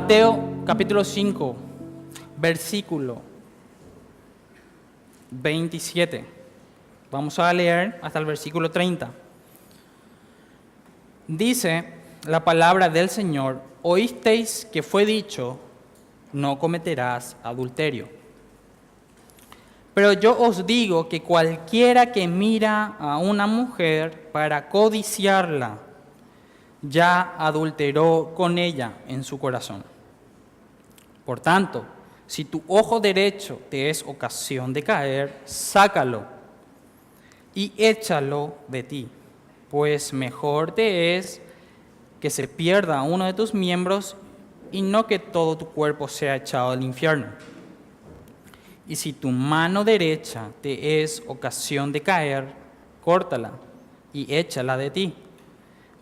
Mateo capítulo 5, versículo 27. Vamos a leer hasta el versículo 30. Dice la palabra del Señor, oísteis que fue dicho, no cometerás adulterio. Pero yo os digo que cualquiera que mira a una mujer para codiciarla, ya adulteró con ella en su corazón. Por tanto, si tu ojo derecho te es ocasión de caer, sácalo y échalo de ti, pues mejor te es que se pierda uno de tus miembros y no que todo tu cuerpo sea echado al infierno. Y si tu mano derecha te es ocasión de caer, córtala y échala de ti,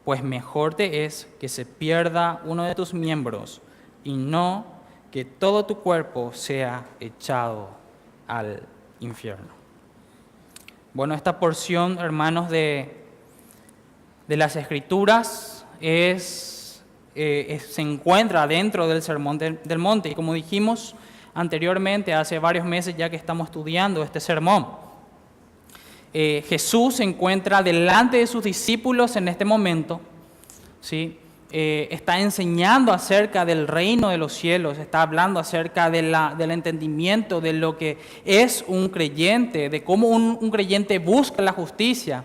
pues mejor te es que se pierda uno de tus miembros y no que todo tu cuerpo sea echado al infierno. Bueno, esta porción, hermanos, de, de las Escrituras es, eh, se encuentra dentro del Sermón del Monte. Y como dijimos anteriormente, hace varios meses ya que estamos estudiando este sermón, eh, Jesús se encuentra delante de sus discípulos en este momento, ¿sí? Eh, está enseñando acerca del reino de los cielos, está hablando acerca de la, del entendimiento de lo que es un creyente, de cómo un, un creyente busca la justicia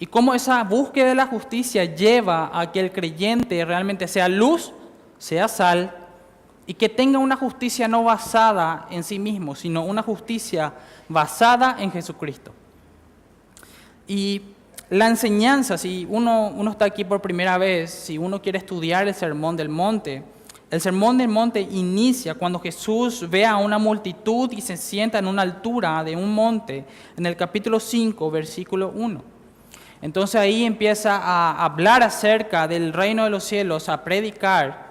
y cómo esa búsqueda de la justicia lleva a que el creyente realmente sea luz, sea sal y que tenga una justicia no basada en sí mismo, sino una justicia basada en Jesucristo. Y la enseñanza, si uno, uno está aquí por primera vez, si uno quiere estudiar el Sermón del Monte, el Sermón del Monte inicia cuando Jesús ve a una multitud y se sienta en una altura de un monte, en el capítulo 5, versículo 1. Entonces ahí empieza a hablar acerca del reino de los cielos, a predicar.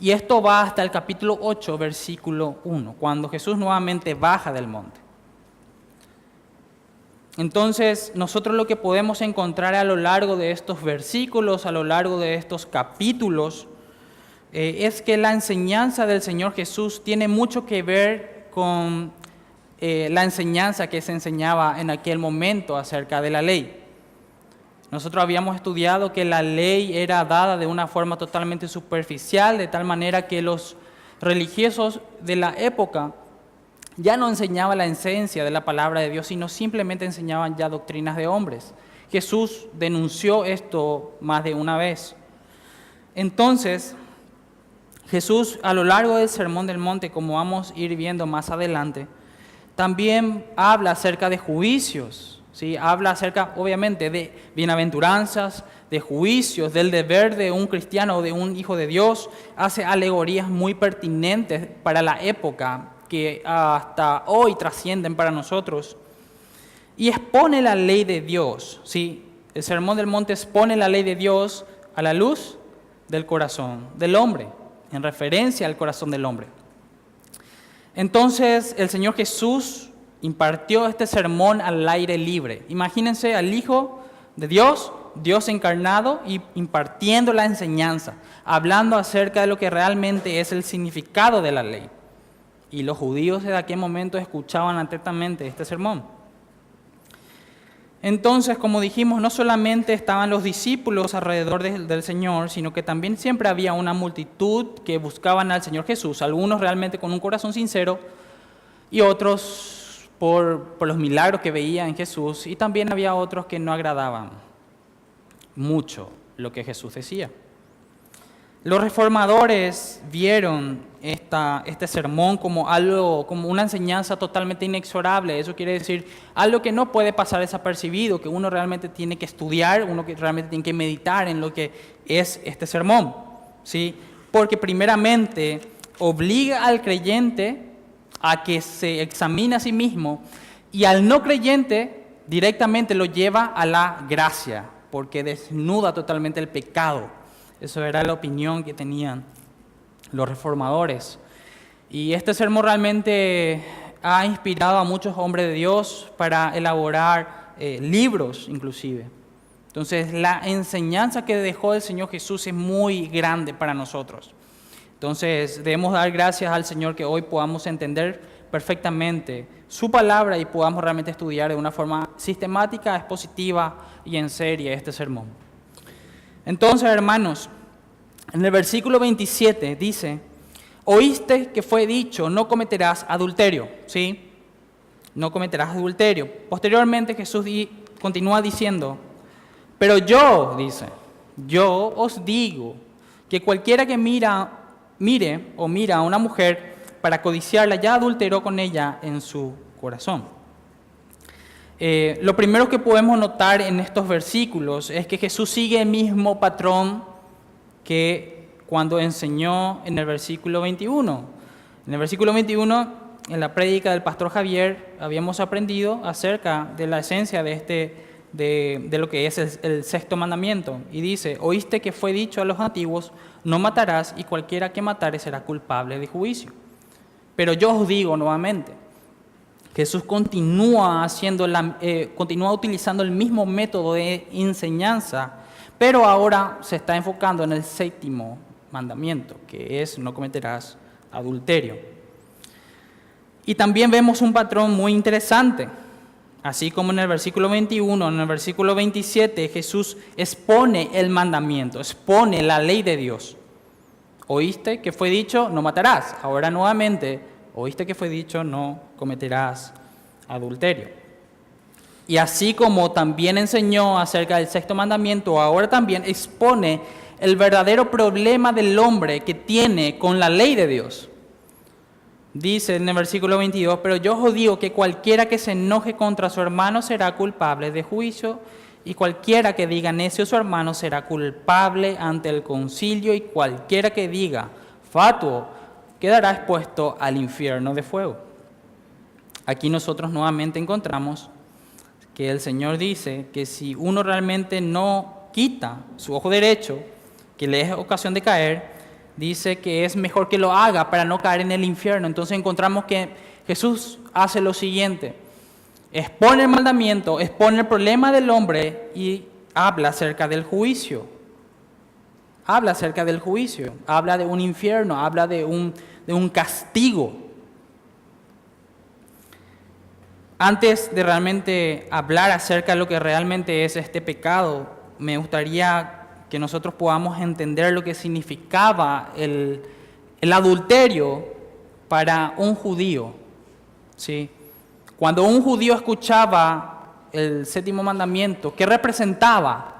Y esto va hasta el capítulo 8, versículo 1, cuando Jesús nuevamente baja del monte. Entonces, nosotros lo que podemos encontrar a lo largo de estos versículos, a lo largo de estos capítulos, eh, es que la enseñanza del Señor Jesús tiene mucho que ver con eh, la enseñanza que se enseñaba en aquel momento acerca de la ley. Nosotros habíamos estudiado que la ley era dada de una forma totalmente superficial, de tal manera que los religiosos de la época ya no enseñaba la esencia de la palabra de Dios, sino simplemente enseñaban ya doctrinas de hombres. Jesús denunció esto más de una vez. Entonces, Jesús a lo largo del Sermón del Monte, como vamos a ir viendo más adelante, también habla acerca de juicios, ¿sí? habla acerca, obviamente, de bienaventuranzas, de juicios, del deber de un cristiano o de un hijo de Dios, hace alegorías muy pertinentes para la época que hasta hoy trascienden para nosotros. Y expone la ley de Dios, ¿sí? El Sermón del Monte expone la ley de Dios a la luz del corazón del hombre, en referencia al corazón del hombre. Entonces el Señor Jesús impartió este sermón al aire libre. Imagínense al Hijo de Dios, Dios encarnado, y impartiendo la enseñanza, hablando acerca de lo que realmente es el significado de la ley. Y los judíos de aquel momento escuchaban atentamente este sermón. Entonces, como dijimos, no solamente estaban los discípulos alrededor del Señor, sino que también siempre había una multitud que buscaban al Señor Jesús, algunos realmente con un corazón sincero y otros por, por los milagros que veían en Jesús, y también había otros que no agradaban mucho lo que Jesús decía. Los reformadores vieron esta, este sermón como algo, como una enseñanza totalmente inexorable. Eso quiere decir algo que no puede pasar desapercibido, que uno realmente tiene que estudiar, uno que realmente tiene que meditar en lo que es este sermón, ¿sí? Porque primeramente obliga al creyente a que se examine a sí mismo y al no creyente directamente lo lleva a la gracia, porque desnuda totalmente el pecado. Eso era la opinión que tenían los reformadores. Y este sermón realmente ha inspirado a muchos hombres de Dios para elaborar eh, libros inclusive. Entonces la enseñanza que dejó el Señor Jesús es muy grande para nosotros. Entonces debemos dar gracias al Señor que hoy podamos entender perfectamente su palabra y podamos realmente estudiar de una forma sistemática, expositiva y en serie este sermón. Entonces, hermanos, en el versículo 27 dice, oíste que fue dicho, no cometerás adulterio, ¿sí? No cometerás adulterio. Posteriormente Jesús continúa diciendo, pero yo, dice, yo os digo que cualquiera que mira, mire o mira a una mujer para codiciarla ya adulteró con ella en su corazón. Eh, lo primero que podemos notar en estos versículos es que Jesús sigue el mismo patrón que cuando enseñó en el versículo 21. En el versículo 21, en la prédica del pastor Javier, habíamos aprendido acerca de la esencia de este de, lo que es el, sexto mandamiento. Y dice, oíste que fue dicho a los antiguos, no matarás y cualquiera que matare será culpable de juicio. Pero yo os digo nuevamente, Jesús continúa, haciendo la, eh, continúa utilizando el mismo método de enseñanza, pero ahora se está enfocando en el séptimo mandamiento, que es no cometerás adulterio. Y también vemos un patrón muy interesante Así como en el versículo 21, en el versículo 27, Jesús expone el mandamiento, expone la ley de Dios. Oíste que fue dicho, no matarás. Ahora nuevamente, oíste que fue dicho, no cometerás adulterio. Y así como también enseñó acerca del sexto mandamiento, ahora también expone el verdadero problema del hombre que tiene con la ley de Dios. Dice en el versículo 22, pero yo os digo que cualquiera que se enoje contra su hermano será culpable de juicio, y cualquiera que diga necio a su hermano será culpable ante el concilio, y cualquiera que diga fatuo quedará expuesto al infierno de fuego. Aquí nosotros nuevamente encontramos que el Señor dice que si uno realmente no quita su ojo derecho, que le es ocasión de caer, dice que es mejor que lo haga para no caer en el infierno. Entonces encontramos que Jesús hace lo siguiente, expone el mandamiento, expone el problema del hombre y habla acerca del juicio. Habla acerca del juicio, habla de un infierno, habla de un, de un castigo. Antes de realmente hablar acerca de lo que realmente es este pecado, me gustaría que nosotros podamos entender lo que significaba el, adulterio para un judío. ¿sí? Cuando un judío escuchaba el séptimo mandamiento, ¿qué representaba?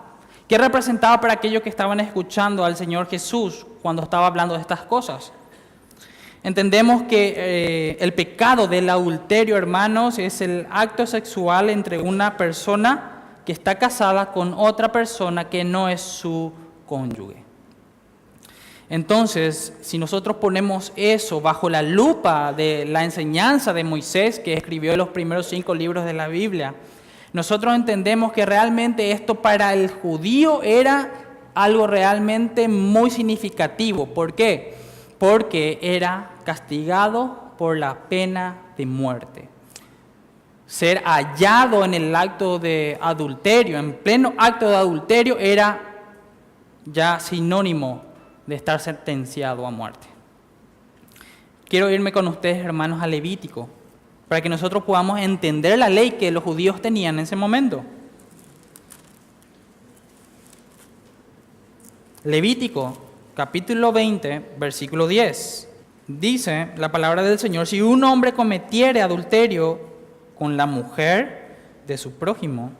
¿Qué representaba para aquellos que estaban escuchando al Señor Jesús cuando estaba hablando de estas cosas? Entendemos que eh, el pecado del adulterio, hermanos, es el acto sexual entre una persona que está casada con otra persona que no es su cónyuge. Entonces, si nosotros ponemos eso bajo la lupa de la enseñanza de Moisés, que escribió los primeros cinco libros de la Biblia, nosotros entendemos que realmente esto para el judío era algo realmente muy significativo. ¿Por qué? Porque era castigado por la pena de muerte ser hallado en el acto de adulterio, en pleno acto de adulterio, era ya sinónimo de estar sentenciado a muerte. Quiero irme con ustedes, hermanos, a Levítico, para que nosotros podamos entender la ley que los judíos tenían en ese momento. Levítico, capítulo 20, versículo 10. Dice la palabra del Señor, si un hombre cometiere adulterio con la mujer de su prójimo,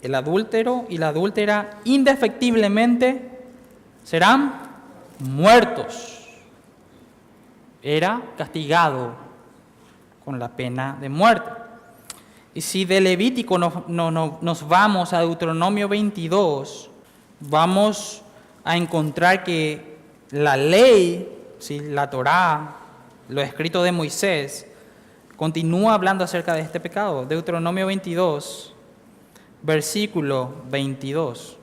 el adúltero y la adúltera indefectiblemente serán muertos. Era castigado con la pena de muerte. Y si de Levítico nos, nos vamos a Deuteronomio 22, vamos a encontrar que la ley, si la Torá, lo escrito de Moisés, continúa hablando acerca de este pecado. Deuteronomio 22, versículo 22.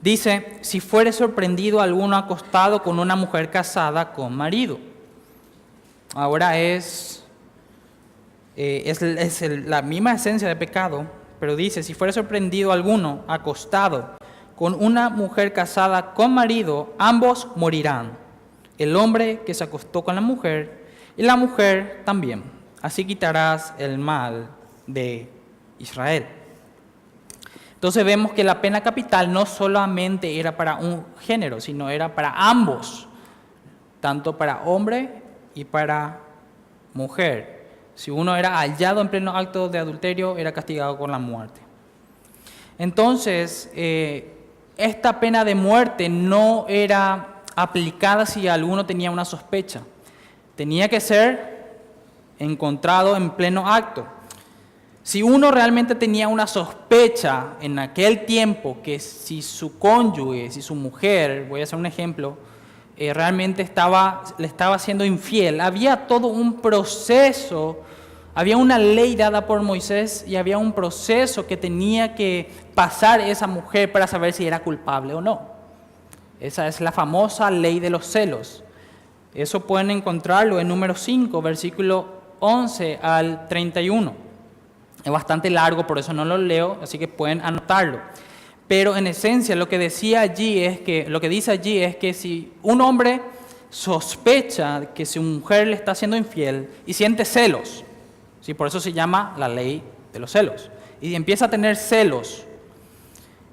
Dice, si fuere sorprendido alguno acostado con una mujer casada con marido. Ahora es, eh, es, la misma esencia de pecado, pero dice, si fuere sorprendido alguno acostado con una mujer casada con marido, ambos morirán. El hombre que se acostó con la mujer y la mujer también. Así quitarás el mal de Israel. Entonces vemos que la pena capital no solamente era para un género, sino era para ambos, tanto para hombre y para mujer. Si uno era hallado en pleno acto de adulterio, era castigado con la muerte. Entonces, eh, esta pena de muerte no era aplicada si alguno tenía una sospecha. Tenía que ser encontrado en pleno acto. Si uno realmente tenía una sospecha en aquel tiempo que si su cónyuge, si su mujer, voy a hacer un ejemplo, eh, realmente estaba, le estaba siendo infiel, había todo un proceso, había una ley dada por Moisés y había un proceso que tenía que pasar esa mujer para saber si era culpable o no. Esa es la famosa ley de los celos. Eso pueden encontrarlo en número 5, versículo 11 al 31. Es bastante largo, por eso no lo leo, así que pueden anotarlo. Pero en esencia lo que decía allí es que lo que dice allí es que si un hombre sospecha que su mujer le está siendo infiel y siente celos, ¿sí? por eso se llama la ley de los celos, y empieza a tener celos,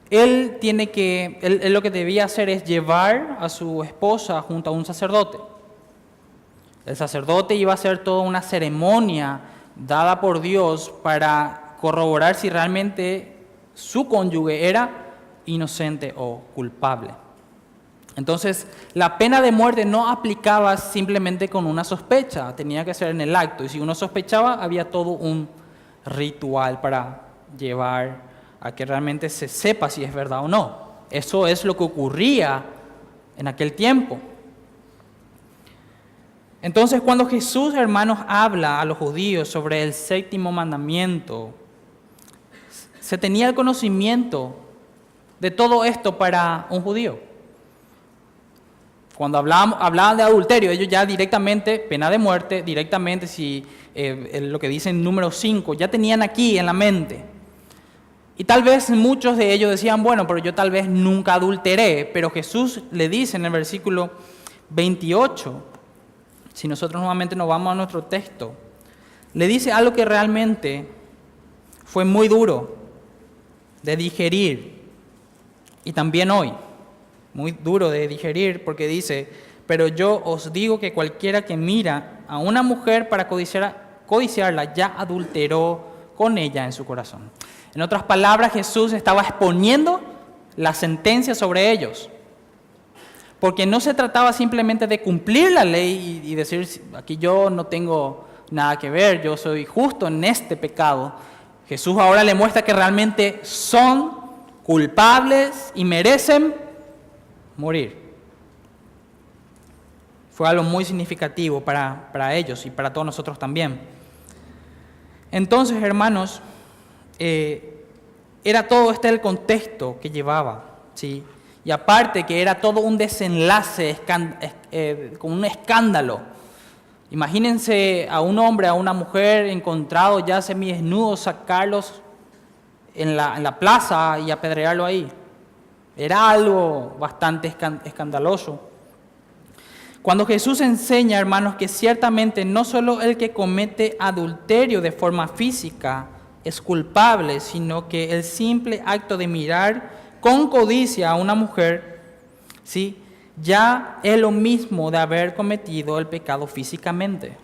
él tiene que, él lo que debía hacer es llevar a su esposa junto a un sacerdote. El sacerdote iba a hacer toda una ceremonia dada por Dios para corroborar si realmente su cónyuge era inocente o culpable. Entonces, la pena de muerte no aplicaba simplemente con una sospecha, tenía que ser en el acto. Y si uno sospechaba, había todo un ritual para llevar a que realmente se sepa si es verdad o no. Eso es lo que ocurría en aquel tiempo. Entonces cuando Jesús, hermanos, habla a los judíos sobre el séptimo mandamiento, se tenía el conocimiento de todo esto para un judío. Cuando hablaban, de adulterio, ellos ya directamente, pena de muerte, directamente, si eh, lo que dice en número 5, ya tenían aquí en la mente. Y tal vez muchos de ellos decían, bueno, pero yo tal vez nunca adulteré, pero Jesús le dice en el versículo 28, si nosotros nuevamente nos vamos a nuestro texto, le dice algo que realmente fue muy duro de digerir y también hoy, muy duro de digerir porque dice, pero yo os digo que cualquiera que mira a una mujer para codiciarla ya adulteró con ella en su corazón. En otras palabras, Jesús estaba exponiendo la sentencia sobre ellos porque no se trataba simplemente de cumplir la ley y, decir, aquí yo no tengo nada que ver, yo soy justo en este pecado. Jesús ahora le muestra que realmente son culpables y merecen morir. Fue algo muy significativo para, para ellos y para todos nosotros también. Entonces, hermanos, eh, era todo este el contexto que llevaba, ¿sí? Y aparte que era todo un desenlace eh, con un escándalo. Imagínense a un hombre, a una mujer encontrado ya semidesnudo, sacarlos en la, en la plaza y apedrearlo ahí. Era algo bastante escandaloso. Cuando Jesús enseña, hermanos, que ciertamente no solo el que comete adulterio de forma física es culpable, sino que el simple acto de mirar con codicia a una mujer, ¿sí? ya es lo mismo de haber cometido el pecado físicamente.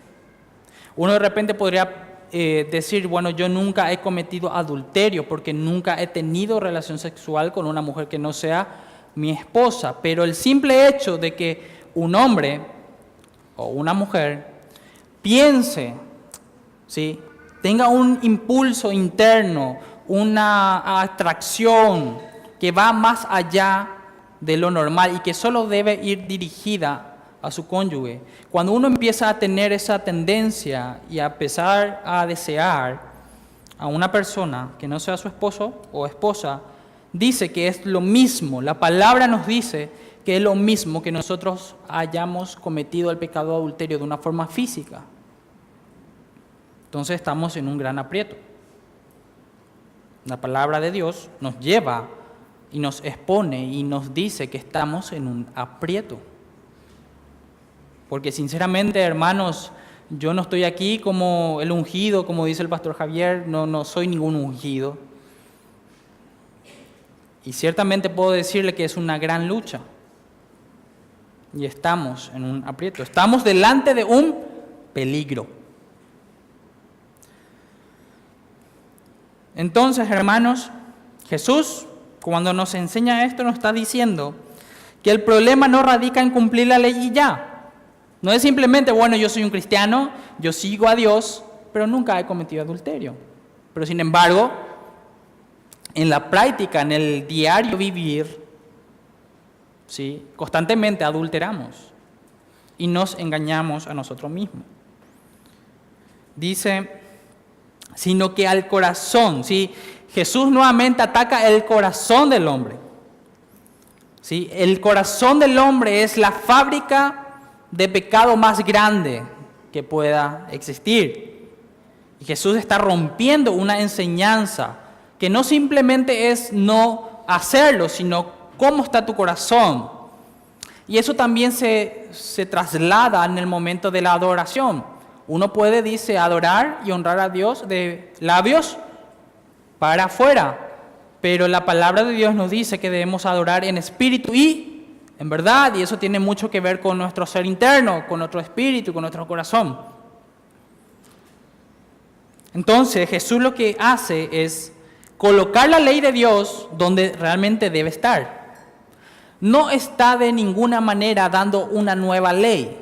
Uno de repente podría eh, decir, bueno, yo nunca he cometido adulterio porque nunca he tenido relación sexual con una mujer que no sea mi esposa, pero el simple hecho de que un hombre o una mujer piense, ¿sí? Tenga un impulso interno, una atracción, que va más allá de lo normal y que solo debe ir dirigida a su cónyuge. Cuando uno empieza a tener esa tendencia y a empezar a desear a una persona que no sea su esposo o esposa, dice que es lo mismo, la palabra nos dice que es lo mismo que nosotros hayamos cometido el pecado adulterio de una forma física. Entonces estamos en un gran aprieto. La palabra de Dios nos lleva y nos expone y nos dice que estamos en un aprieto. Porque sinceramente, hermanos, yo no estoy aquí como el ungido, como dice el pastor Javier, no, no soy ningún ungido. Y ciertamente puedo decirle que es una gran lucha. Y estamos en un aprieto. Estamos delante de un peligro. Entonces, hermanos, Jesús, cuando nos enseña esto, nos está diciendo que el problema no radica en cumplir la ley y ya. No es simplemente, bueno, yo soy un cristiano, yo sigo a Dios, pero nunca he cometido adulterio. Pero sin embargo, en la práctica, en el diario vivir, ¿sí? constantemente adulteramos y nos engañamos a nosotros mismos. Dice sino que al corazón. ¿sí? Jesús nuevamente ataca el corazón del hombre. ¿sí? El corazón del hombre es la fábrica de pecado más grande que pueda existir. Y Jesús está rompiendo una enseñanza que no simplemente es no hacerlo, sino cómo está tu corazón. Y eso también se, se traslada en el momento de la adoración. Uno puede, dice, adorar y honrar a Dios de labios para afuera, pero la palabra de Dios nos dice que debemos adorar en espíritu y en verdad, y eso tiene mucho que ver con nuestro ser interno, con nuestro espíritu, con nuestro corazón. Entonces Jesús lo que hace es colocar la ley de Dios donde realmente debe estar. No está de ninguna manera dando una nueva ley.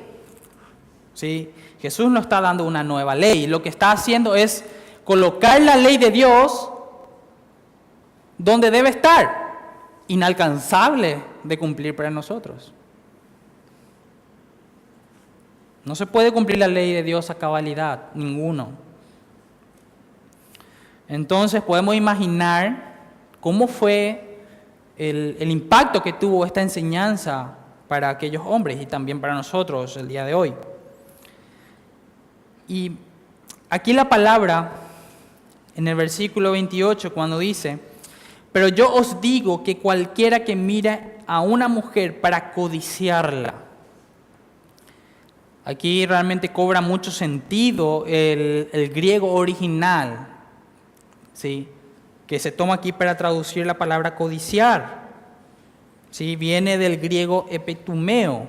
¿sí? Jesús no está dando una nueva ley, lo que está haciendo es colocar la ley de Dios donde debe estar, inalcanzable de cumplir para nosotros. No se puede cumplir la ley de Dios a cabalidad, ninguno. Entonces podemos imaginar cómo fue el, el, impacto que tuvo esta enseñanza para aquellos hombres y también para nosotros el día de hoy. Y aquí la palabra, en el versículo 28, cuando dice, pero yo os digo que cualquiera que mire a una mujer para codiciarla, aquí realmente cobra mucho sentido el, el griego original, ¿sí? que se toma aquí para traducir la palabra codiciar. ¿sí? Viene del griego epetumeo,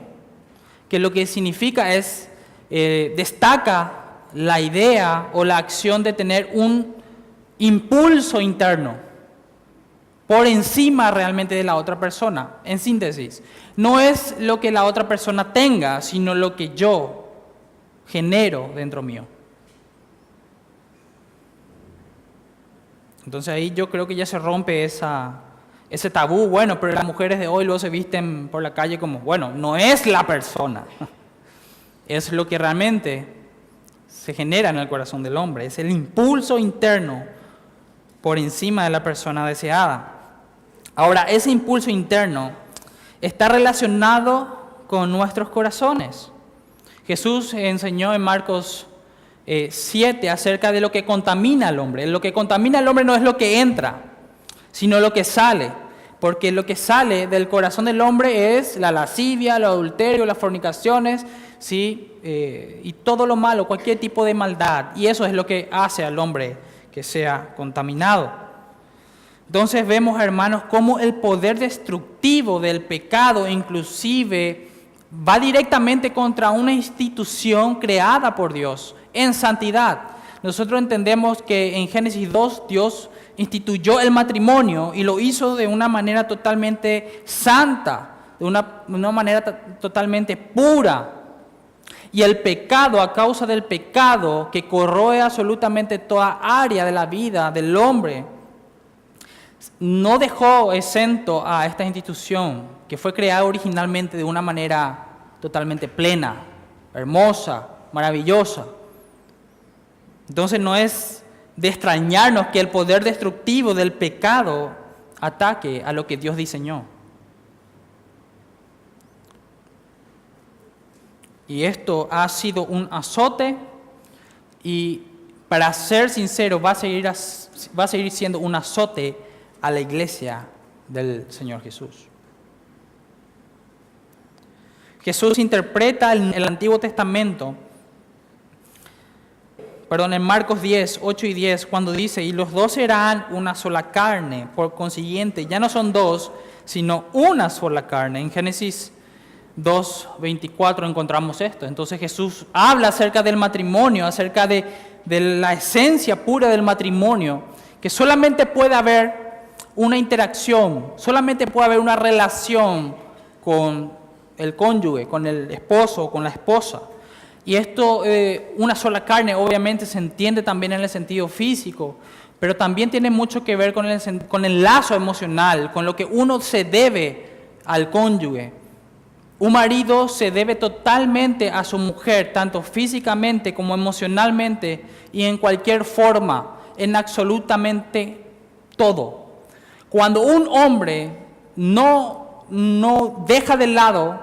que lo que significa es, eh, destaca la idea o la acción de tener un impulso interno por encima realmente de la otra persona. En síntesis, no es lo que la otra persona tenga, sino lo que yo genero dentro mío. Entonces ahí yo creo que ya se rompe esa, ese tabú. Bueno, pero las mujeres de hoy luego se visten por la calle como, bueno, no es la persona, es lo que realmente se genera en el corazón del hombre, es el impulso interno por encima de la persona deseada. Ahora, ese impulso interno está relacionado con nuestros corazones. Jesús enseñó en Marcos 7 eh, acerca de lo que contamina al hombre. Lo que contamina al hombre no es lo que entra, sino lo que sale. Porque lo que sale del corazón del hombre es la lascivia, el adulterio, las fornicaciones, ¿sí? Eh, y todo lo malo, cualquier tipo de maldad. Y eso es lo que hace al hombre que sea contaminado. Entonces vemos, hermanos, cómo el poder destructivo del pecado inclusive va directamente contra una institución creada por Dios en santidad. Nosotros entendemos que en Génesis 2 Dios instituyó el matrimonio y lo hizo de una manera totalmente santa, de una, manera totalmente pura. Y el pecado, a causa del pecado que corroe absolutamente toda área de la vida del hombre, no dejó exento a esta institución que fue creada originalmente de una manera totalmente plena, hermosa, maravillosa. Entonces no es de extrañarnos que el poder destructivo del pecado ataque a lo que Dios diseñó. Y esto ha sido un azote y para ser sincero va a seguir, siendo un azote a la iglesia del Señor Jesús. Jesús interpreta en el Antiguo Testamento, perdón, en Marcos 10, 8 y 10, cuando dice, y los dos serán una sola carne, por consiguiente, ya no son dos, sino una sola carne. En Génesis 2, 24 encontramos esto. Entonces Jesús habla acerca del matrimonio, acerca de, de la esencia pura del matrimonio, que solamente puede haber una interacción, solamente puede haber una relación con el cónyuge, con el esposo, con la esposa. Y esto, eh, una sola carne, obviamente se entiende también en el sentido físico, pero también tiene mucho que ver con el, con lazo emocional, con lo que uno se debe al cónyuge. Un marido se debe totalmente a su mujer, tanto físicamente como emocionalmente y en cualquier forma, en absolutamente todo. Cuando un hombre no, no deja de lado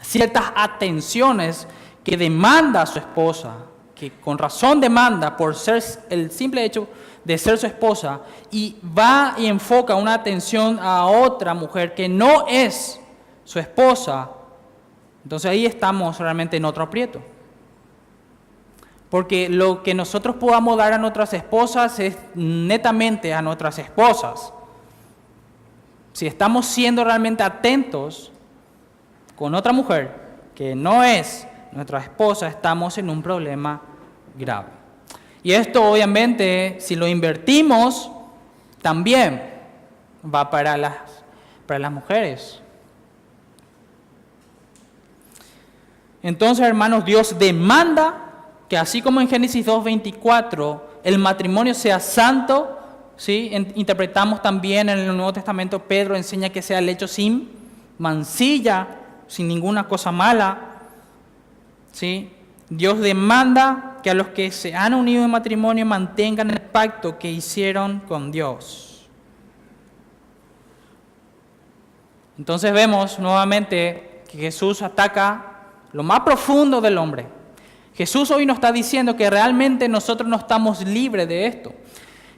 ciertas atenciones que demanda a su esposa, que con razón demanda por ser el simple hecho de ser su esposa, y va y enfoca una atención a otra mujer que no es su esposa, entonces ahí estamos realmente en otro aprieto. Porque lo que nosotros podamos dar a nuestras esposas es netamente a nuestras esposas. Si estamos siendo realmente atentos con otra mujer que no es nuestra esposa, estamos en un problema grave. Y esto obviamente, si lo invertimos, también va para las, para las mujeres. Entonces, hermanos, Dios demanda que así como en Génesis 2.24 el matrimonio sea santo, ¿sí? interpretamos también en el Nuevo Testamento, Pedro enseña que sea el hecho sin mancilla, sin ninguna cosa mala. ¿Sí? Dios demanda que a los que se han unido en matrimonio mantengan el pacto que hicieron con Dios. Entonces vemos nuevamente que Jesús ataca lo más profundo del hombre. Jesús hoy nos está diciendo que realmente nosotros no estamos libres de esto.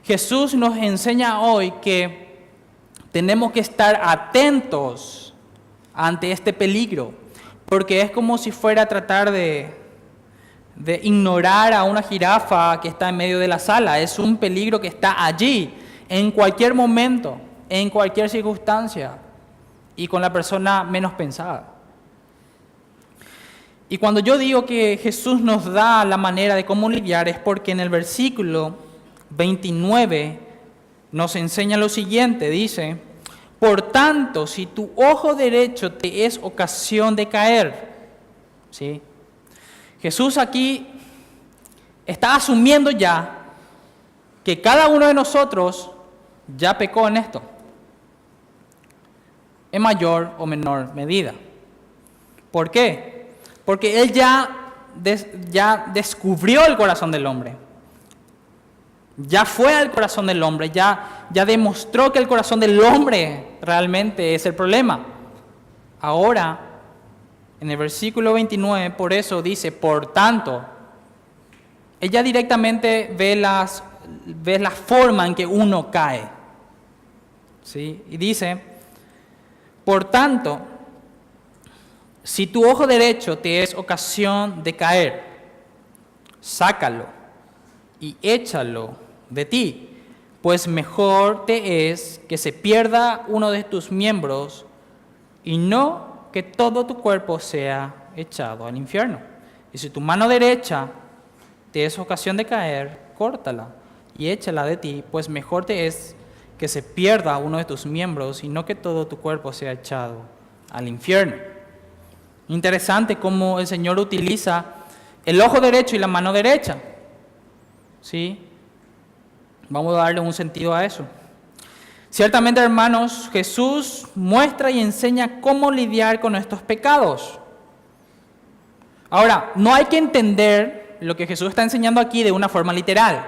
Jesús nos enseña hoy que tenemos que estar atentos ante este peligro, porque es como si fuera a tratar de, ignorar a una jirafa que está en medio de la sala. Es un peligro que está allí, en cualquier momento, en cualquier circunstancia, y con la persona menos pensada. Y cuando yo digo que Jesús nos da la manera de cómo lidiar es porque en el versículo 29 nos enseña lo siguiente, dice, por tanto, si tu ojo derecho te es ocasión de caer, ¿sí? Jesús aquí está asumiendo ya que cada uno de nosotros ya pecó en esto, en mayor o menor medida. ¿Por qué? Porque Él ya, ya descubrió el corazón del hombre. Ya fue al corazón del hombre, ya, ya demostró que el corazón del hombre realmente es el problema. Ahora, en el versículo 29, por eso dice, por tanto, ella directamente ve, las, ve la forma en que uno cae. ¿Sí? Y dice, por tanto, si tu ojo derecho te es ocasión de caer, sácalo y échalo de ti, pues mejor te es que se pierda uno de tus miembros y no que todo tu cuerpo sea echado al infierno. Y si tu mano derecha te es ocasión de caer, córtala y échala de ti, pues mejor te es que se pierda uno de tus miembros y no que todo tu cuerpo sea echado al infierno. Interesante cómo el Señor utiliza el ojo derecho y la mano derecha. ¿Sí? Vamos a darle un sentido a eso. Ciertamente, hermanos, Jesús muestra y enseña cómo lidiar con estos pecados. Ahora, no hay que entender lo que Jesús está enseñando aquí de una forma literal.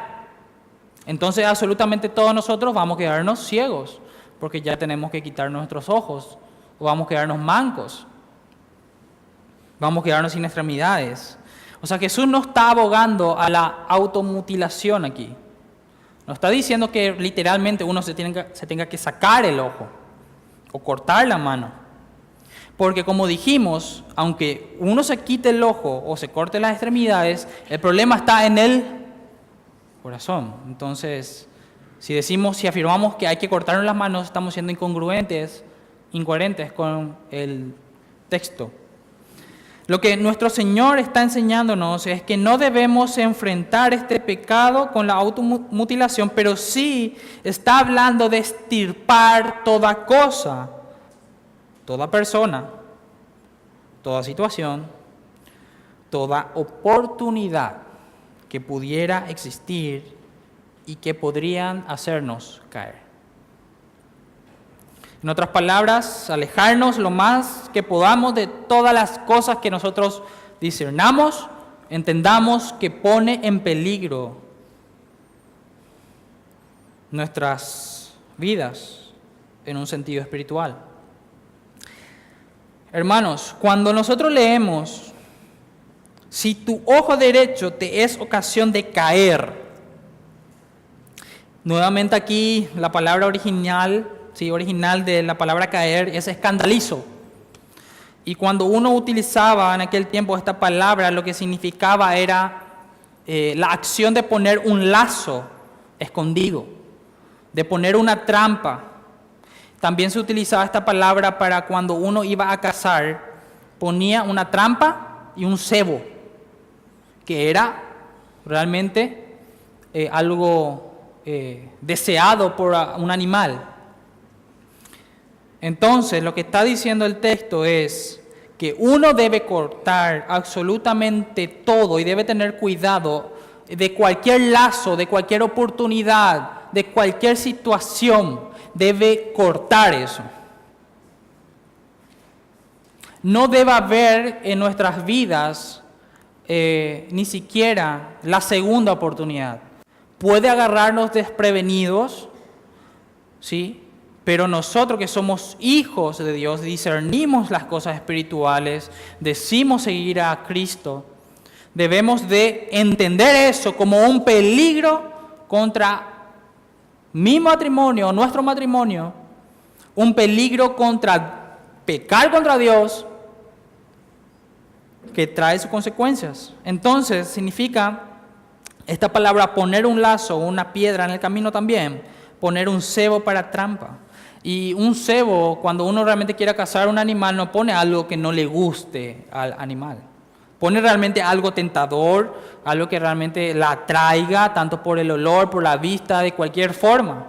Entonces, absolutamente todos nosotros vamos a quedarnos ciegos, porque ya tenemos que quitar nuestros ojos, o vamos a quedarnos mancos, vamos a quedarnos sin extremidades. O sea, Jesús no está abogando a la automutilación aquí. No está diciendo que literalmente uno se tenga, se tenga que sacar el ojo o cortar la mano. Porque como dijimos, aunque uno se quite el ojo o se corte las extremidades, el problema está en el corazón. Entonces, si decimos, si afirmamos que hay que cortarnos las manos, estamos siendo incongruentes, incoherentes con el texto. Lo que nuestro Señor está enseñándonos es que no debemos enfrentar este pecado con la automutilación, pero sí está hablando de estirpar toda cosa, toda persona, toda situación, toda oportunidad que pudiera existir y que podrían hacernos caer. En otras palabras, alejarnos lo más que podamos de todas las cosas que nosotros discernamos, entendamos que pone en peligro nuestras vidas en un sentido espiritual. Hermanos, cuando nosotros leemos, si tu ojo derecho te es ocasión de caer, nuevamente aquí la palabra original original de la palabra caer es escandalizo. Y cuando uno utilizaba en aquel tiempo esta palabra, lo que significaba era eh, la acción de poner un lazo escondido, de poner una trampa. También se utilizaba esta palabra para cuando uno iba a cazar, ponía una trampa y un cebo, que era realmente eh, algo eh, deseado por un animal. Entonces, lo que está diciendo el texto es que uno debe cortar absolutamente todo y debe tener cuidado de cualquier lazo, de cualquier oportunidad, de cualquier situación, debe cortar eso. No debe haber en nuestras vidas eh, ni siquiera la segunda oportunidad. Puede agarrarnos desprevenidos, ¿sí? Pero nosotros que somos hijos de Dios, discernimos las cosas espirituales, decimos seguir a Cristo, debemos de entender eso como un peligro contra mi matrimonio, nuestro matrimonio, un peligro contra pecar contra Dios que trae sus consecuencias. Entonces significa esta palabra poner un lazo, una piedra en el camino también, poner un cebo para trampa. Y un cebo, cuando uno realmente quiere cazar un animal, no pone algo que no le guste al animal. Pone realmente algo tentador, algo que realmente la atraiga, tanto por el olor, por la vista, de cualquier forma.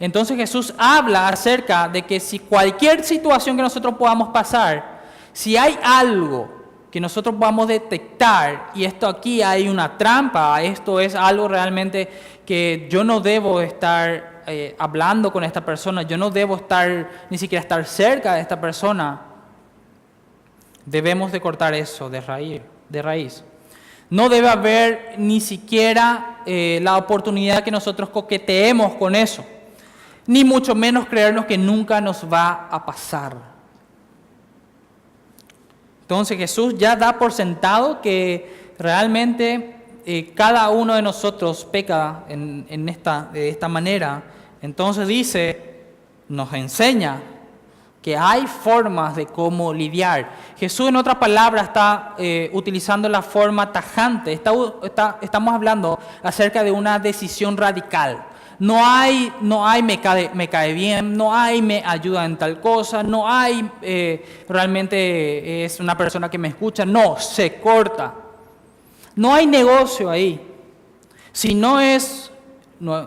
Entonces Jesús habla acerca de que si cualquier situación que nosotros podamos pasar, si hay algo que nosotros podamos detectar, y esto aquí hay una trampa, esto es algo realmente que yo no debo estar eh, hablando con esta persona, yo no debo estar, ni siquiera estar cerca de esta persona. Debemos de cortar eso de raíz. De raíz. No debe haber ni siquiera eh, la oportunidad que nosotros coqueteemos con eso, ni mucho menos creernos que nunca nos va a pasar. Entonces Jesús ya da por sentado que realmente eh, cada uno de nosotros peca en, de esta manera entonces dice, nos enseña que hay formas de cómo lidiar. Jesús en otras palabras está eh, utilizando la forma tajante, estamos hablando acerca de una decisión radical. No hay, no hay me, cae, bien, no hay me ayuda en tal cosa, no hay eh, realmente es una persona que me escucha, no, se corta. No hay negocio ahí. Si no es,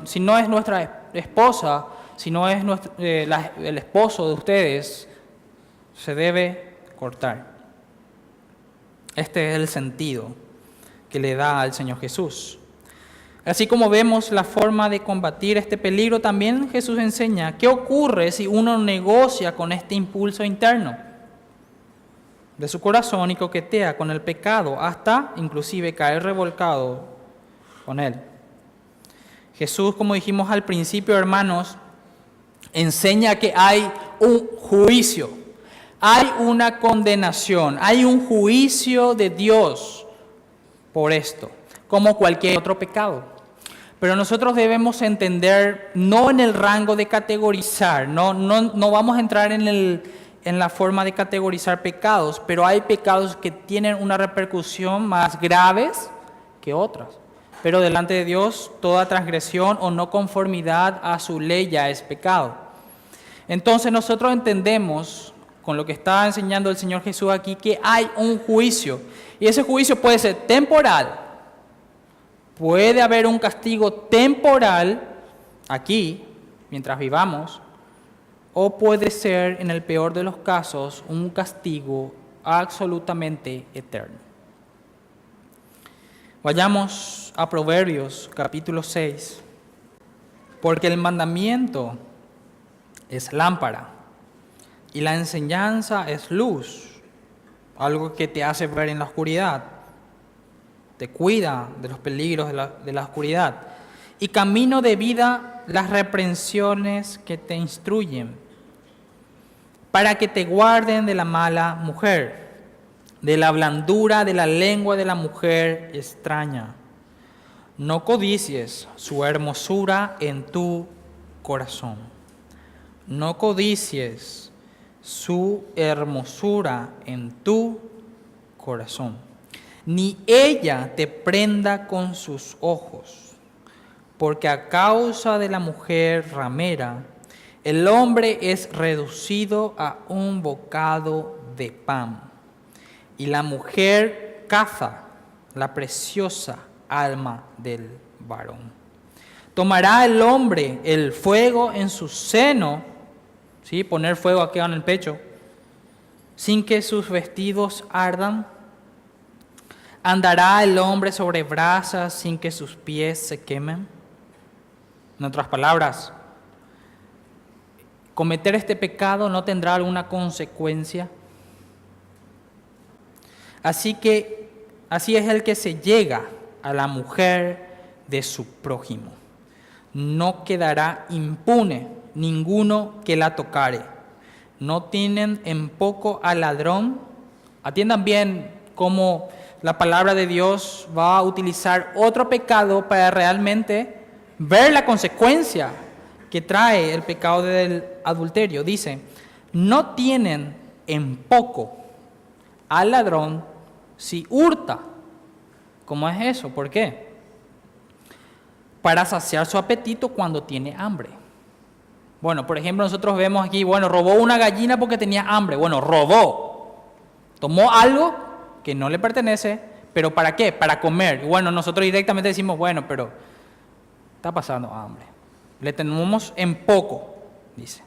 si no es nuestra esposa, si no es eh, el esposo de ustedes, se debe cortar. Este es el sentido que le da al Señor Jesús. Así como vemos la forma de combatir este peligro, también Jesús enseña qué ocurre si uno negocia con este impulso interno de su corazón y coquetea con el pecado hasta inclusive caer revolcado con él. Jesús, como dijimos al principio, hermanos, enseña que hay un juicio, hay una condenación, hay un juicio de Dios por esto, como cualquier otro pecado. Pero nosotros debemos entender, no en el rango de categorizar, no, no, no vamos a entrar en el, en la forma de categorizar pecados, pero hay pecados que tienen una repercusión más graves que otras. Pero delante de Dios toda transgresión o no conformidad a su ley ya es pecado. Entonces nosotros entendemos con lo que está enseñando el Señor Jesús aquí que hay un juicio. Y ese juicio puede ser temporal. Puede haber un castigo temporal aquí, mientras vivamos, o puede ser, en el peor de los casos, un castigo absolutamente eterno. Vayamos a Proverbios capítulo 6, porque el mandamiento es lámpara y la enseñanza es luz, algo que te hace ver en la oscuridad, te cuida de los peligros de la, de la oscuridad. Y camino de vida las reprensiones que te instruyen, para que te guarden de la mala mujer, de la blandura de la lengua de la mujer extraña. No codicies su hermosura en tu corazón. No codicies su hermosura en tu corazón, ni ella te prenda con sus ojos porque a causa de la mujer ramera, el hombre es reducido a un bocado de pan, y la mujer caza la preciosa alma del varón. Tomará el hombre el fuego en su seno, ¿sí? poner fuego aquí en el pecho, sin que sus vestidos ardan. Andará el hombre sobre brasas sin que sus pies se quemen. En otras palabras, cometer este pecado no tendrá alguna consecuencia. Así que así es el que se llega a la mujer de su prójimo. No quedará impune ninguno que la tocare. No tienen en poco al ladrón. Atiendan bien cómo la palabra de Dios va a utilizar otro pecado para realmente ver la consecuencia que trae el pecado del adulterio. Dice, no tienen en poco al ladrón si hurta. ¿Cómo es eso? ¿Por qué? Para saciar su apetito cuando tiene hambre. Bueno, por ejemplo, nosotros vemos aquí, bueno, robó una gallina porque tenía hambre. Bueno, robó. Tomó algo que no le pertenece, pero ¿para qué? Para comer. bueno, nosotros directamente decimos, bueno, pero está pasando hambre. Le tenemos en poco, dice.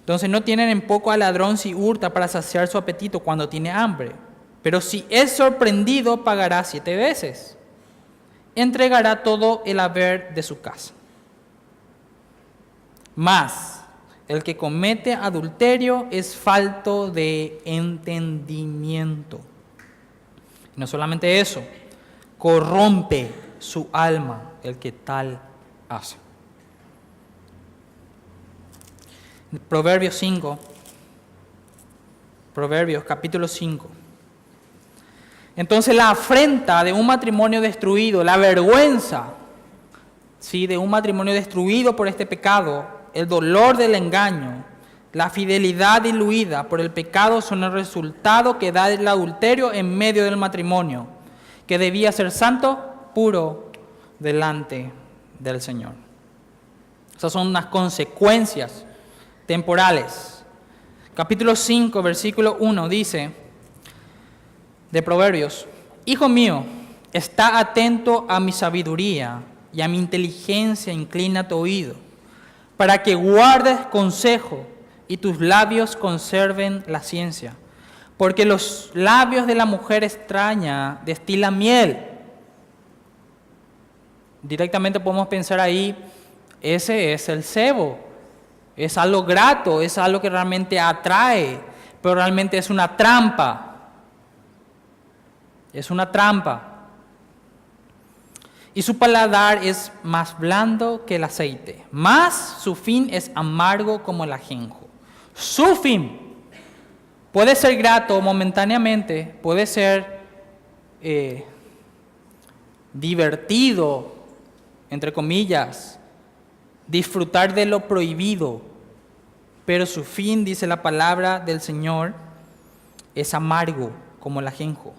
Entonces no tienen en poco al ladrón si hurta para saciar su apetito cuando tiene hambre. Pero si es sorprendido, pagará siete veces. Entregará todo el haber de su casa. Más, el que comete adulterio es falto de entendimiento. no solamente eso, corrompe su alma el que tal hace. Proverbios 5, Proverbios capítulo 5. Entonces la afrenta de un matrimonio destruido, la vergüenza ¿sí? de un matrimonio destruido por este pecado, el dolor del engaño, la fidelidad diluida por el pecado son el resultado que da el adulterio en medio del matrimonio, que debía ser santo, puro delante del Señor. Esas son unas consecuencias temporales. Capítulo 5, versículo 1 dice de Proverbios, Hijo mío, está atento a mi sabiduría y a mi inteligencia inclina tu oído, para que guardes consejo y tus labios conserven la ciencia, porque los labios de la mujer extraña destilan miel. Directamente podemos pensar ahí, ese es el cebo, es algo grato, es algo que realmente atrae, pero realmente es una trampa. Es una trampa. Y su paladar es más blando que el aceite, más su fin es amargo como el ajenjo. Su fin puede ser grato momentáneamente, puede ser eh, divertido, entre comillas, disfrutar de lo prohibido, pero su fin, dice la palabra del Señor, es amargo como el ajenjo.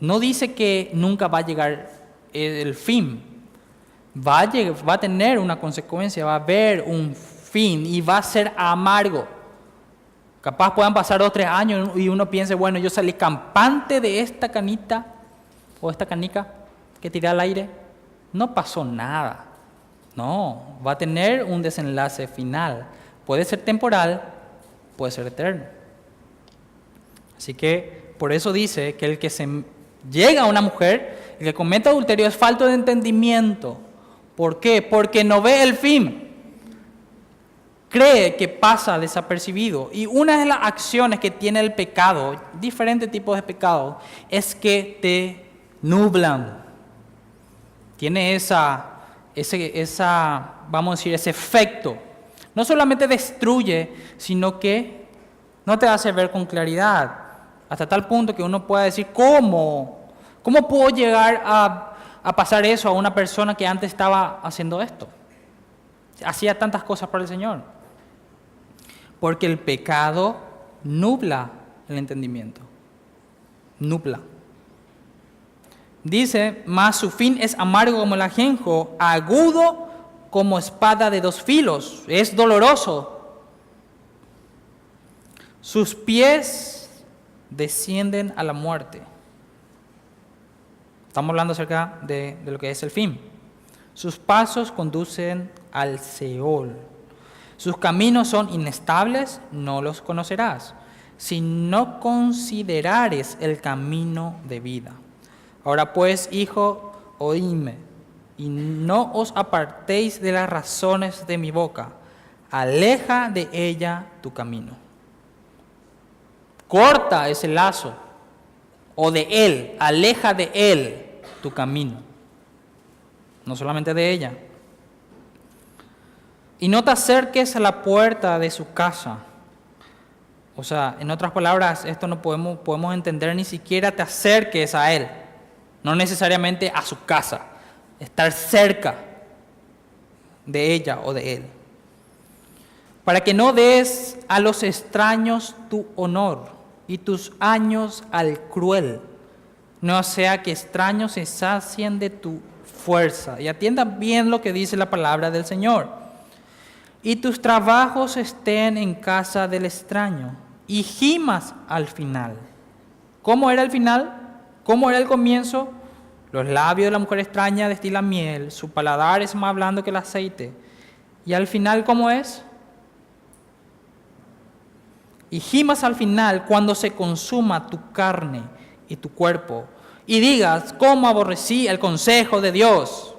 No dice que nunca va a llegar el fin, va a, tener una consecuencia, va a haber un fin y va a ser amargo. Capaz puedan pasar dos, tres años y uno piense, bueno, yo salí campante de esta canita o esta canica que tiré al aire. No pasó nada. No, va a tener un desenlace final. Puede ser temporal, puede ser eterno. Así que por eso dice que el que se llega una mujer, el que comete adulterio es falto de entendimiento. ¿Por qué? Porque no ve el fin. Cree que pasa desapercibido. Y una de las acciones que tiene el pecado, diferentes tipos de pecado, es que te nublan. Tiene esa ese, esa, vamos a decir, ese efecto, no solamente destruye, sino que no te hace ver con claridad, hasta tal punto que uno pueda decir, ¿cómo? ¿Cómo puedo llegar a, pasar eso a una persona que antes estaba haciendo esto? Hacía tantas cosas para el Señor. Porque el pecado nubla el entendimiento. Nubla. Dice, mas su fin es amargo como el ajenjo, agudo como espada de dos filos, es doloroso. Sus pies descienden a la muerte. Estamos hablando acerca de, lo que es el fin. Sus pasos conducen al Seol. Sus caminos son inestables, no los conocerás, si no considerares el camino de vida. Ahora pues, hijo, oídme, y no os apartéis de las razones de mi boca. Aleja de ella tu camino. Corta ese lazo, o de él, aleja de él camino. No solamente de ella. Y no te acerques a la puerta de su casa. O sea, en otras palabras, esto no podemos, podemos entender, ni siquiera te acerques a él no necesariamente a su casa, estar cerca de ella o de él. Para que no des a los extraños tu honor y tus años al cruel, no sea que extraños se sacien de tu fuerza. Y atiendan bien lo que dice la palabra del Señor. Y tus trabajos estén en casa del extraño y gimas al final. ¿Cómo era el final? ¿Cómo era el comienzo? Los labios de la mujer extraña destilan miel, su paladar es más blando que el aceite. Y al final, ¿cómo es? Y gimas al final cuando se consuma tu carne y tu cuerpo. Y digas, ¿cómo aborrecí el consejo de Dios?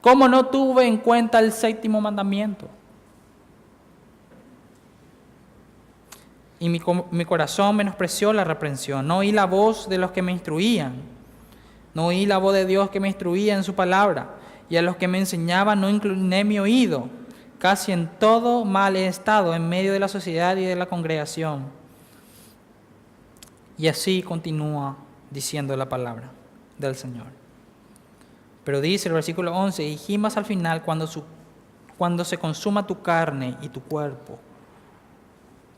¿Cómo no tuve en cuenta el séptimo mandamiento? Y mi, corazón menospreció la reprensión, no oí la voz de los que me instruían. No oí la voz de Dios que me instruía en su palabra, y a los que me enseñaban no incliné mi oído. Casi en todo mal he estado en medio de la sociedad y de la congregación. Y así continúa diciendo la palabra del Señor. Pero dice el versículo 11, y gimas al final cuando, cuando se consuma tu carne y tu cuerpo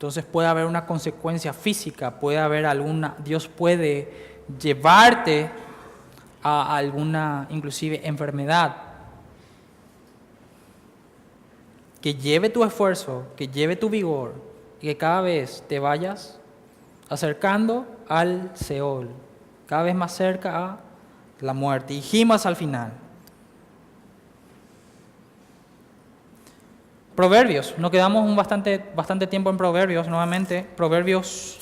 entonces puede haber una consecuencia física, puede haber alguna, Dios puede llevarte a alguna inclusive enfermedad. Que lleve tu esfuerzo, que lleve tu vigor y que cada vez te vayas acercando al Seol, cada vez más cerca a la muerte y gimas al final. Proverbios, nos quedamos un bastante, bastante tiempo en Proverbios nuevamente. Proverbios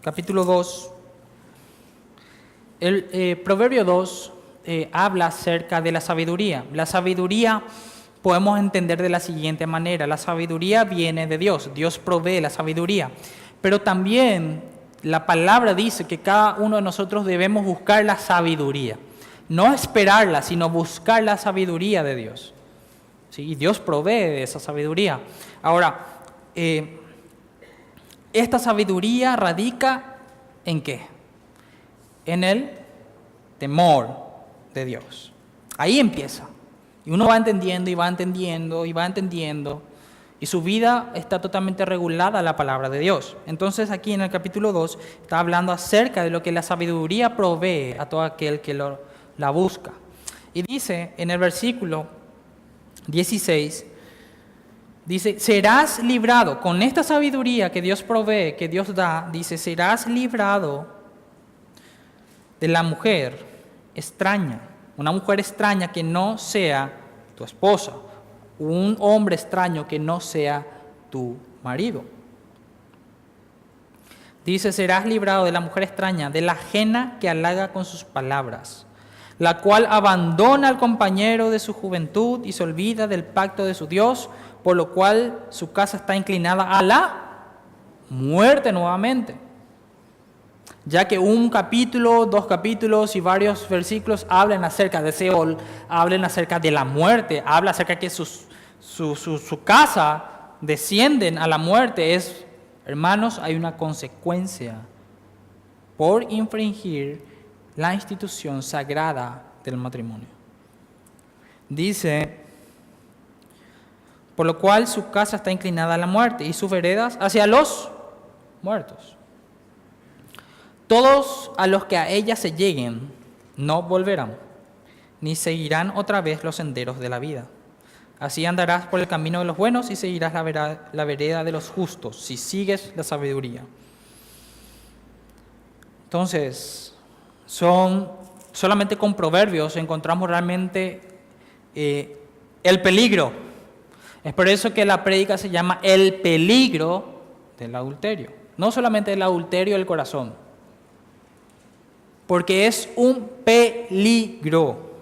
capítulo 2. El eh, Proverbio 2 eh, habla acerca de la sabiduría. La sabiduría podemos entender de la siguiente manera. La sabiduría viene de Dios. Dios provee la sabiduría. Pero también la palabra dice que cada uno de nosotros debemos buscar la sabiduría. No esperarla, sino buscar la sabiduría de Dios. Y Dios provee esa sabiduría. Ahora, eh, esta sabiduría radica en qué? En el temor de Dios. Ahí empieza. Y uno va entendiendo y va entendiendo y va entendiendo. Y su vida está totalmente regulada a la palabra de Dios. Entonces aquí en el capítulo 2 está hablando acerca de lo que la sabiduría provee a todo aquel que lo, la busca. Y dice en el versículo 16, dice, serás librado, con esta sabiduría que Dios provee, que Dios da, dice, serás librado de la mujer extraña, una mujer extraña que no sea tu esposa, un hombre extraño que no sea tu marido. Dice, serás librado de la mujer extraña, de la ajena que halaga con sus palabras, la cual abandona al compañero de su juventud y se olvida del pacto de su Dios, por lo cual su casa está inclinada a la muerte nuevamente ya que un capítulo, dos capítulos y varios versículos hablan acerca de Seol, hablan acerca de la muerte, habla acerca de que su, su, casa descienden a la muerte. Es, hermanos, hay una consecuencia por infringir la institución sagrada del matrimonio. Dice, por lo cual su casa está inclinada a la muerte y sus veredas hacia los muertos. Todos a los que a ella se lleguen no volverán, ni seguirán otra vez los senderos de la vida. Así andarás por el camino de los buenos y seguirás la vereda, de los justos, si sigues la sabiduría. Entonces, son solamente con proverbios encontramos realmente eh, el peligro. Es por eso que la prédica se llama el peligro del adulterio. No solamente el adulterio del corazón, porque es un peligro.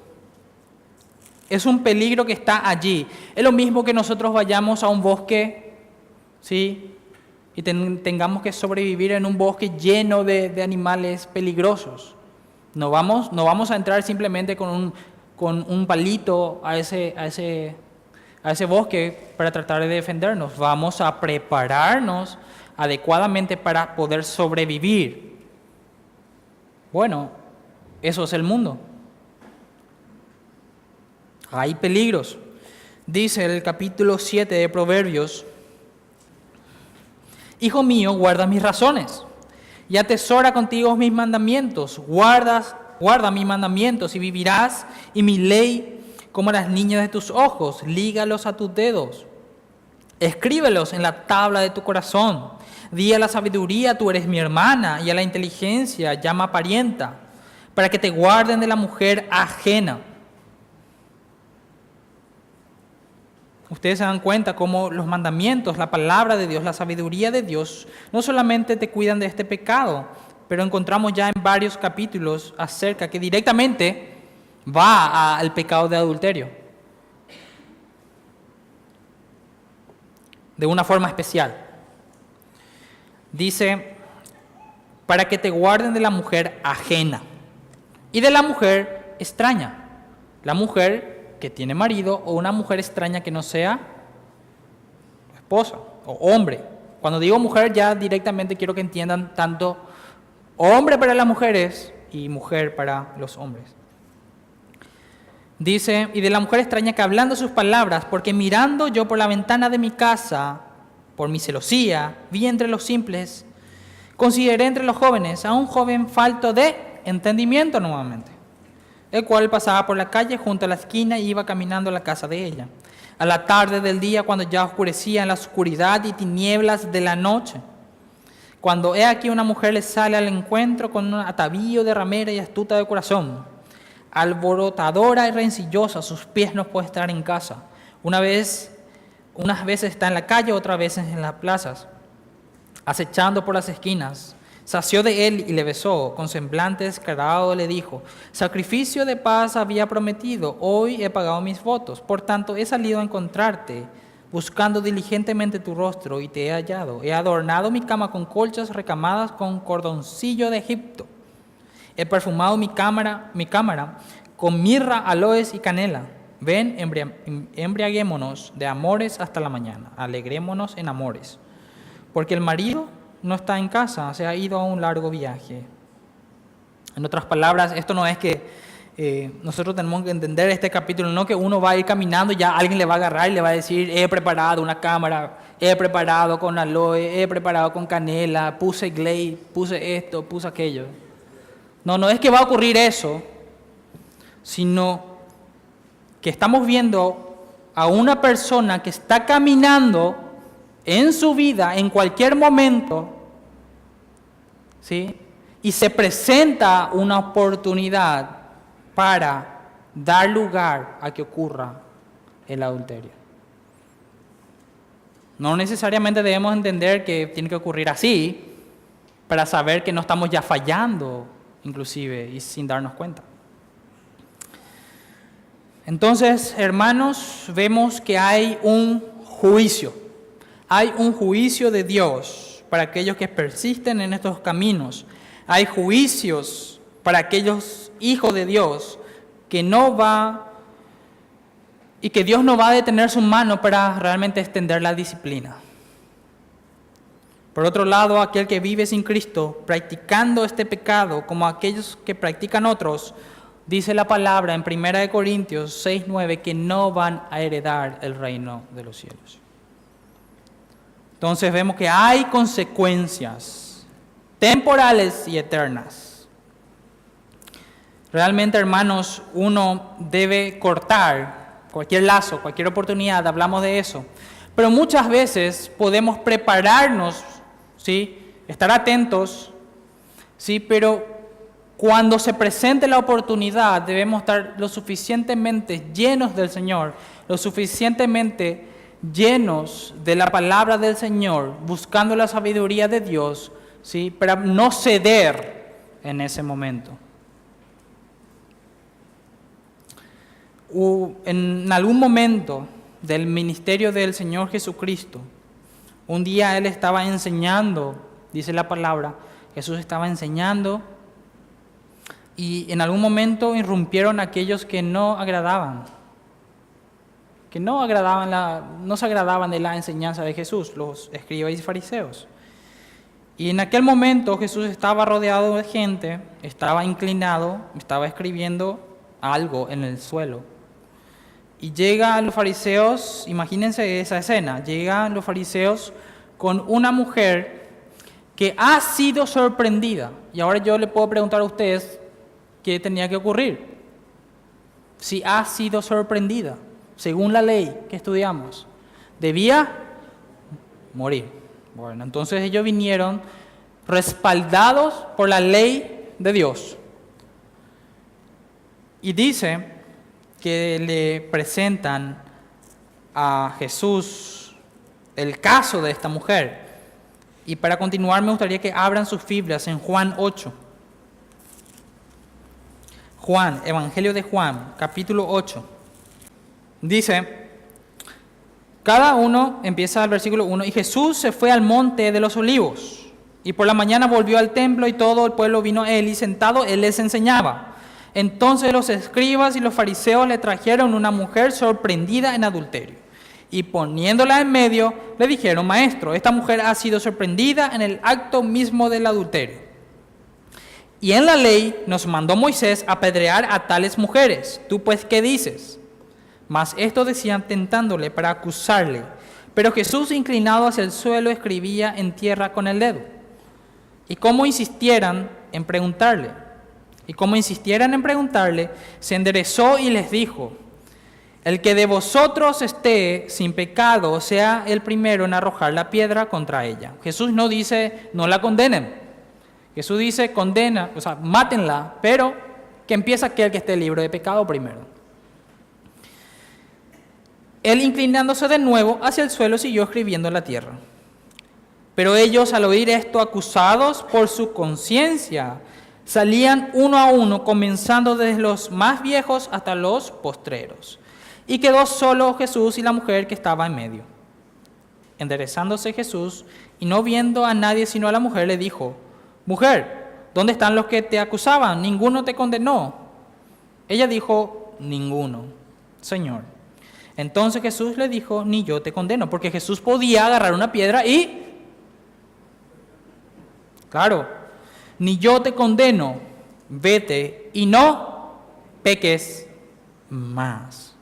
Es un peligro que está allí. Es lo mismo que nosotros vayamos a un bosque, ¿sí? Y tengamos que sobrevivir en un bosque lleno de, animales peligrosos. No vamos, no vamos a entrar simplemente con un, con un palito a ese, a, ese, a ese bosque para tratar de defendernos. Vamos a prepararnos adecuadamente para poder sobrevivir. Bueno, eso es el mundo. Hay peligros. Dice el capítulo 7 de Proverbios, Hijo mío, guarda mis razones y atesora contigo mis mandamientos. Guardas, guarda mis mandamientos y vivirás y mi ley como las niñas de tus ojos. Lígalos a tus dedos. Escríbelos en la tabla de tu corazón Di a la sabiduría, tú eres mi hermana, y a la inteligencia, llama parienta, para que te guarden de la mujer ajena. Ustedes se dan cuenta cómo los mandamientos, la palabra de Dios, la sabiduría de Dios, no solamente te cuidan de este pecado, pero encontramos ya en varios capítulos acerca que directamente va al pecado de adulterio. De una forma especial. Dice, para que te guarden de la mujer ajena y de la mujer extraña. La mujer que tiene marido o una mujer extraña que no sea esposa o hombre. Cuando digo mujer ya directamente quiero que entiendan tanto hombre para las mujeres y mujer para los hombres. Dice, y de la mujer extraña que hablando sus palabras, porque mirando yo por la ventana de mi casa, por mi celosía, vi entre los simples, consideré entre los jóvenes a un joven falto de entendimiento nuevamente, el cual pasaba por la calle junto a la esquina y iba caminando a la casa de ella. A la tarde del día, cuando ya oscurecía en la oscuridad y tinieblas de la noche, cuando he aquí una mujer le sale al encuentro con un atavío de ramera y astuta de corazón, alborotadora y rencillosa, sus pies no puede estar en casa. Una vez unas veces está en la calle, otras veces en las plazas, acechando por las esquinas. Sació de él y le besó, con semblante descarado le dijo, sacrificio de paz había prometido, hoy he pagado mis votos, por tanto he salido a encontrarte, buscando diligentemente tu rostro y te he hallado. He adornado mi cama con colchas recamadas con cordoncillo de Egipto. He perfumado mi cámara, mi cámara con mirra, aloes y canela. Ven, embriaguémonos de amores hasta la mañana, alegrémonos en amores, porque el marido no está en casa, se ha ido a un largo viaje. En otras palabras, esto no es que eh, nosotros tenemos que entender este capítulo, no que uno va a ir caminando y ya alguien le va a agarrar y le va a decir, he preparado una cámara, he preparado con aloe, he preparado con canela, puse glade, puse esto, puse aquello. No, no es que va a ocurrir eso, sino que estamos viendo a una persona que está caminando en su vida en cualquier momento, ¿sí? Y se presenta una oportunidad para dar lugar a que ocurra el adulterio. No necesariamente debemos entender que tiene que ocurrir así para saber que no estamos ya fallando, inclusive, y sin darnos cuenta. Entonces, hermanos, vemos que hay un juicio. Hay un juicio de Dios para aquellos que persisten en estos caminos. Hay juicios para aquellos hijos de Dios que no va y que Dios no va a detener su mano para realmente extender la disciplina. Por otro lado, aquel que vive sin Cristo, practicando este pecado como aquellos que practican otros, dice la palabra en 1 Corintios 6, 9 que no van a heredar el reino de los cielos. Entonces vemos que hay consecuencias temporales y eternas. Realmente, hermanos, uno debe cortar cualquier lazo, cualquier oportunidad, hablamos de eso. Pero muchas veces podemos prepararnos, ¿sí? Estar atentos, ¿sí? Pero cuando se presente la oportunidad debemos estar lo suficientemente llenos del Señor, lo suficientemente llenos de la palabra del Señor, buscando la sabiduría de Dios, ¿sí? para no ceder en ese momento. en algún momento del ministerio del Señor Jesucristo, un día Él estaba enseñando, dice la palabra, Jesús estaba enseñando y en algún momento irrumpieron aquellos que no agradaban que no, agradaban la, no se agradaban de la enseñanza de Jesús, los escribas y fariseos. Y en aquel momento Jesús estaba rodeado de gente, estaba inclinado, estaba escribiendo algo en el suelo. Y llegan los fariseos, imagínense esa escena, llegan los fariseos con una mujer que ha sido sorprendida. Y ahora yo le puedo preguntar a ustedes qué tenía que ocurrir. Si ha sido sorprendida según la ley que estudiamos, debía morir. Bueno, entonces ellos vinieron respaldados por la ley de Dios. Y dice que le presentan a Jesús el caso de esta mujer. Y para continuar me gustaría que abran sus fibras en Juan 8. Juan, Evangelio de Juan, capítulo 8. Dice, cada uno empieza al versículo 1, y Jesús se fue al monte de los olivos, y por la mañana volvió al templo y todo el pueblo vino a él, y sentado él les enseñaba. Entonces los escribas y los fariseos le trajeron una mujer sorprendida en adulterio. Y poniéndola en medio, le dijeron, maestro, esta mujer ha sido sorprendida en el acto mismo del adulterio. Y en la ley nos mandó Moisés apedrear a tales mujeres. ¿Tú pues qué dices? Mas esto decían tentándole para acusarle. Pero Jesús, inclinado hacia el suelo, escribía en tierra con el dedo. Y como insistieran en preguntarle, y como insistieran en preguntarle, se enderezó y les dijo, el que de vosotros esté sin pecado sea el primero en arrojar la piedra contra ella. Jesús no dice, no la condenen. Jesús dice, condena, o sea, mátenla, pero que empiece aquel que esté libre de pecado primero. Él inclinándose de nuevo hacia el suelo siguió escribiendo en la tierra. Pero ellos al oír esto, acusados por su conciencia, salían uno a uno, comenzando desde los más viejos hasta los postreros. Y quedó solo Jesús y la mujer que estaba en medio. Enderezándose Jesús y no viendo a nadie sino a la mujer, le dijo, Mujer, ¿dónde están los que te acusaban? Ninguno te condenó. Ella dijo, Ninguno, Señor. Entonces Jesús le dijo, ni yo te condeno, porque Jesús podía agarrar una piedra y, claro, ni yo te condeno, vete y no peques más.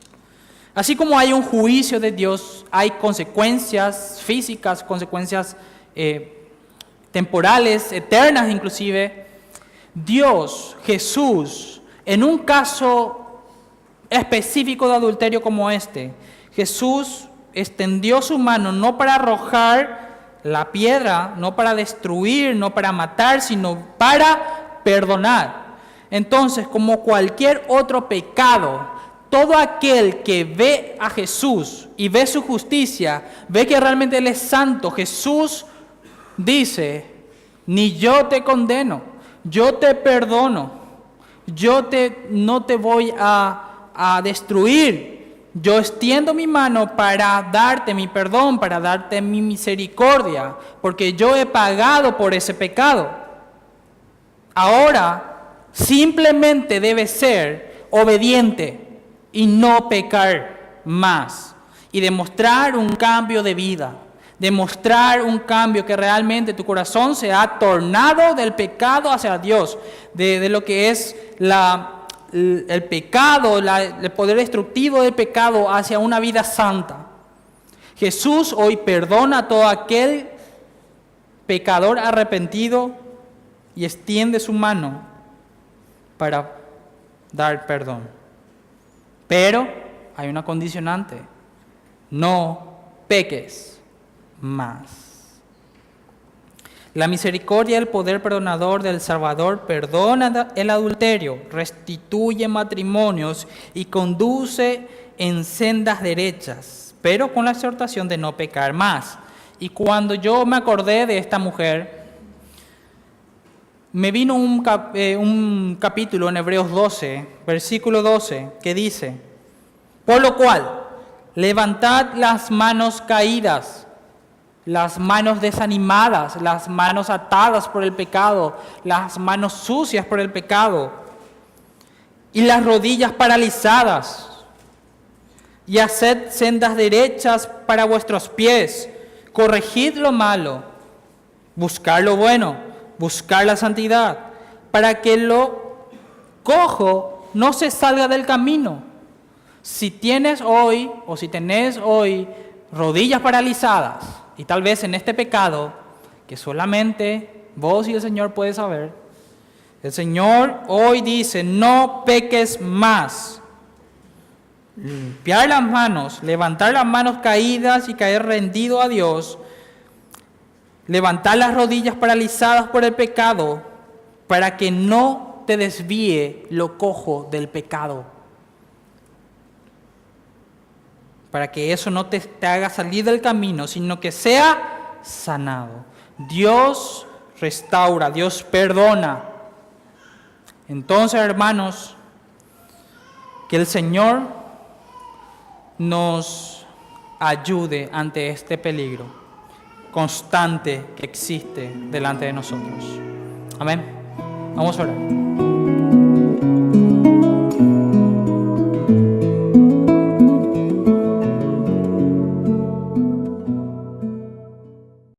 Así como hay un juicio de Dios, hay consecuencias físicas, consecuencias eh, temporales, eternas inclusive. Dios, Jesús, en un caso específico de adulterio como este, Jesús extendió su mano no para arrojar la piedra, no para destruir, no para matar, sino para perdonar. Entonces, como cualquier otro pecado, todo aquel que ve a Jesús y ve su justicia, ve que realmente Él es santo, Jesús dice, ni yo te condeno, yo te perdono, yo te, no te voy a, a destruir, yo extiendo mi mano para darte mi perdón, para darte mi misericordia, porque yo he pagado por ese pecado. Ahora, simplemente debe ser obediente y no pecar más. Y demostrar un cambio de vida. Demostrar un cambio que realmente tu corazón se ha tornado del pecado hacia Dios, de, lo que es la, el pecado, el poder destructivo del pecado hacia una vida santa. Jesús hoy perdona a todo aquel pecador arrepentido y extiende su mano para dar perdón. Pero hay una condicionante, no peques más. La misericordia el poder perdonador del Salvador perdona el adulterio, restituye matrimonios y conduce en sendas derechas, pero con la exhortación de no pecar más. Y cuando yo me acordé de esta mujer, me vino un, eh, un capítulo en Hebreos 12, versículo 12, que dice, por lo cual, levantad las manos caídas las manos desanimadas, las manos atadas por el pecado, las manos sucias por el pecado. Y las rodillas paralizadas. Y haced sendas derechas para vuestros pies, corregid lo malo, buscar lo bueno, buscar la santidad, para que lo cojo no se salga del camino. Si tienes hoy o si tenés hoy rodillas paralizadas, y tal vez en este pecado, que solamente vos y el Señor pueden saber, el Señor hoy dice, no peques más. Limpiar las manos, levantar las manos caídas y caer rendido a Dios, levantar las rodillas paralizadas por el pecado, para que no te desvíe lo cojo del pecado. Para que eso no te, haga salir del camino, sino que sea sanado. Dios restaura, Dios perdona. Entonces, hermanos, que el Señor nos ayude ante este peligro constante que existe delante de nosotros. Amén. Vamos a orar.